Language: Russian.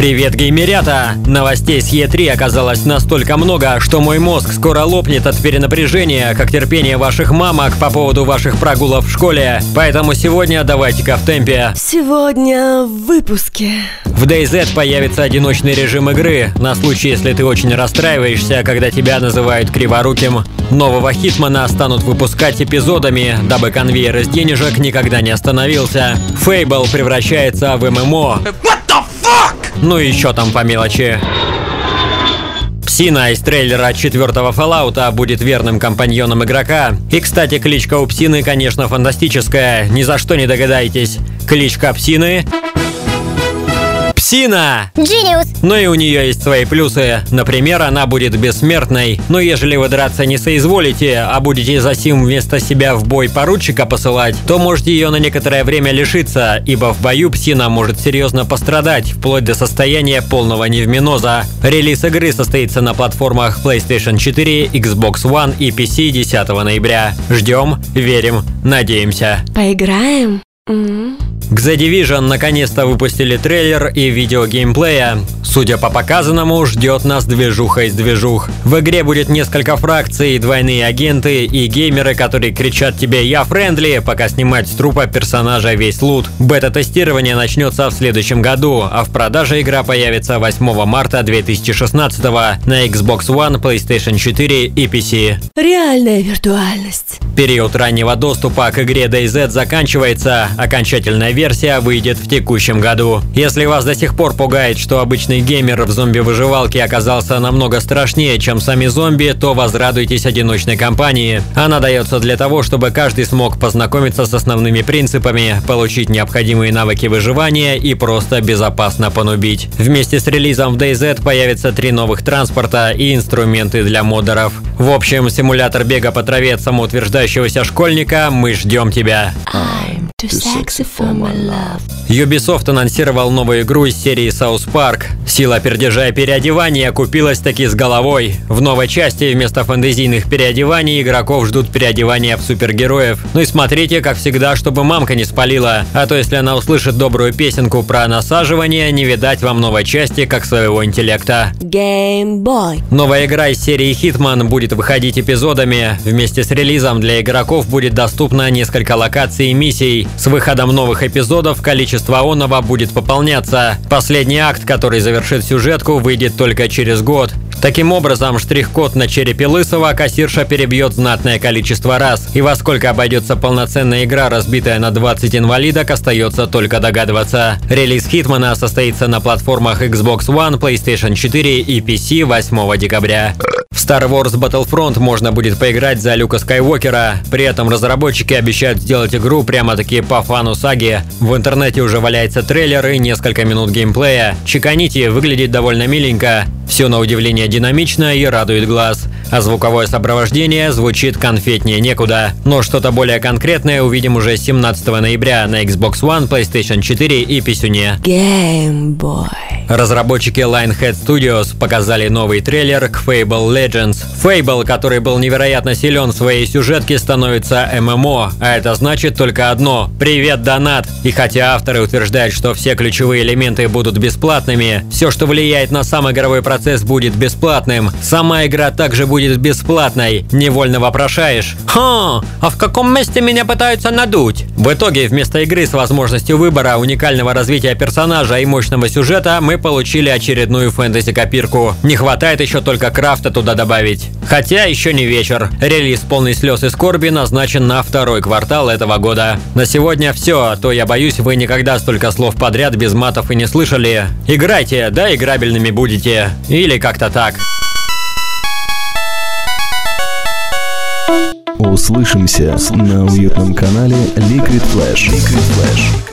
Привет, геймерята! Новостей с Е3 оказалось настолько много, что мой мозг скоро лопнет от перенапряжения, как терпение ваших мамок по поводу ваших прогулов в школе. Поэтому сегодня давайте-ка в темпе. Сегодня в выпуске. В DayZ появится одиночный режим игры, на случай, если ты очень расстраиваешься, когда тебя называют криворуким. Нового Хитмана станут выпускать эпизодами, дабы конвейер из денежек никогда не остановился. Фейбл превращается в ММО. Ну и еще там по мелочи. Псина из трейлера четвертого Fallout будет верным компаньоном игрока. И, кстати, кличка у Псины, конечно, фантастическая. Ни за что не догадаетесь. Кличка Псины Псина! Genius! Но и у нее есть свои плюсы. Например, она будет бессмертной. Но ежели вы драться не соизволите, а будете за сим вместо себя в бой поручика посылать, то можете ее на некоторое время лишиться, ибо в бою псина может серьезно пострадать, вплоть до состояния полного невминоза. Релиз игры состоится на платформах PlayStation 4, Xbox One и PC 10 ноября. Ждем, верим, надеемся. Поиграем? М? К The Division наконец-то выпустили трейлер и видео геймплея. Судя по показанному, ждет нас движуха из движух. В игре будет несколько фракций, двойные агенты и геймеры, которые кричат тебе «Я friendly», пока снимать с трупа персонажа весь лут. Бета-тестирование начнется в следующем году, а в продаже игра появится 8 марта 2016 на Xbox One, PlayStation 4 и PC. Реальная виртуальность. Период раннего доступа к игре DayZ заканчивается, окончательная версия выйдет в текущем году. Если вас до сих пор пугает, что обычный геймер в зомби-выживалке оказался намного страшнее, чем сами зомби, то возрадуйтесь одиночной кампании. Она дается для того, чтобы каждый смог познакомиться с основными принципами, получить необходимые навыки выживания и просто безопасно понубить. Вместе с релизом в DayZ появятся три новых транспорта и инструменты для модеров. В общем, симулятор бега по траве от самоутверждающегося школьника «Мы ждем тебя». I'm Ubisoft анонсировал новую игру из серии South Park. Сила пердежа и переодевания купилась таки с головой. В новой части вместо фэнтезийных переодеваний игроков ждут переодевания в супергероев. Ну и смотрите, как всегда, чтобы мамка не спалила. А то если она услышит добрую песенку про насаживание, не видать вам новой части как своего интеллекта. Геймбой. Новая игра из серии Hitman будет выходить эпизодами. Вместе с релизом для игроков будет доступно несколько локаций и миссий. С выходом новых эпизодов количество онова будет пополняться. Последний акт, который завершит сюжетку, выйдет только через год. Таким образом, штрих-код на черепе Лысого кассирша перебьет знатное количество раз. И во сколько обойдется полноценная игра, разбитая на 20 инвалидок, остается только догадываться. Релиз Хитмана состоится на платформах Xbox One, PlayStation 4 и PC 8 декабря. Star Wars Battlefront можно будет поиграть за Люка Скайуокера. При этом разработчики обещают сделать игру прямо-таки по фану саги. В интернете уже валяется трейлер и несколько минут геймплея. Чеканите, выглядит довольно миленько. Все на удивление динамично и радует глаз. А звуковое сопровождение звучит конфетнее некуда. Но что-то более конкретное увидим уже 17 ноября на Xbox One, PlayStation 4 и Писюне. Геймбой. Разработчики Lionhead Studios показали новый трейлер к Fable Legends. Fable, который был невероятно силен в своей сюжетке, становится ММО, а это значит только одно – привет, донат! И хотя авторы утверждают, что все ключевые элементы будут бесплатными, все, что влияет на сам игровой процесс, будет бесплатным. Сама игра также будет бесплатной. Невольно вопрошаешь «Ха, а в каком месте меня пытаются надуть?» В итоге, вместо игры с возможностью выбора, уникального развития персонажа и мощного сюжета, мы получили очередную фэнтези-копирку. Не хватает еще только крафта туда добавить. Хотя еще не вечер. Релиз полный слез и скорби назначен на второй квартал этого года. На сегодня все, а то я боюсь, вы никогда столько слов подряд без матов и не слышали. Играйте, да играбельными будете. Или как-то так. Услышимся на уютном канале Liquid Flash. Liquid Flash.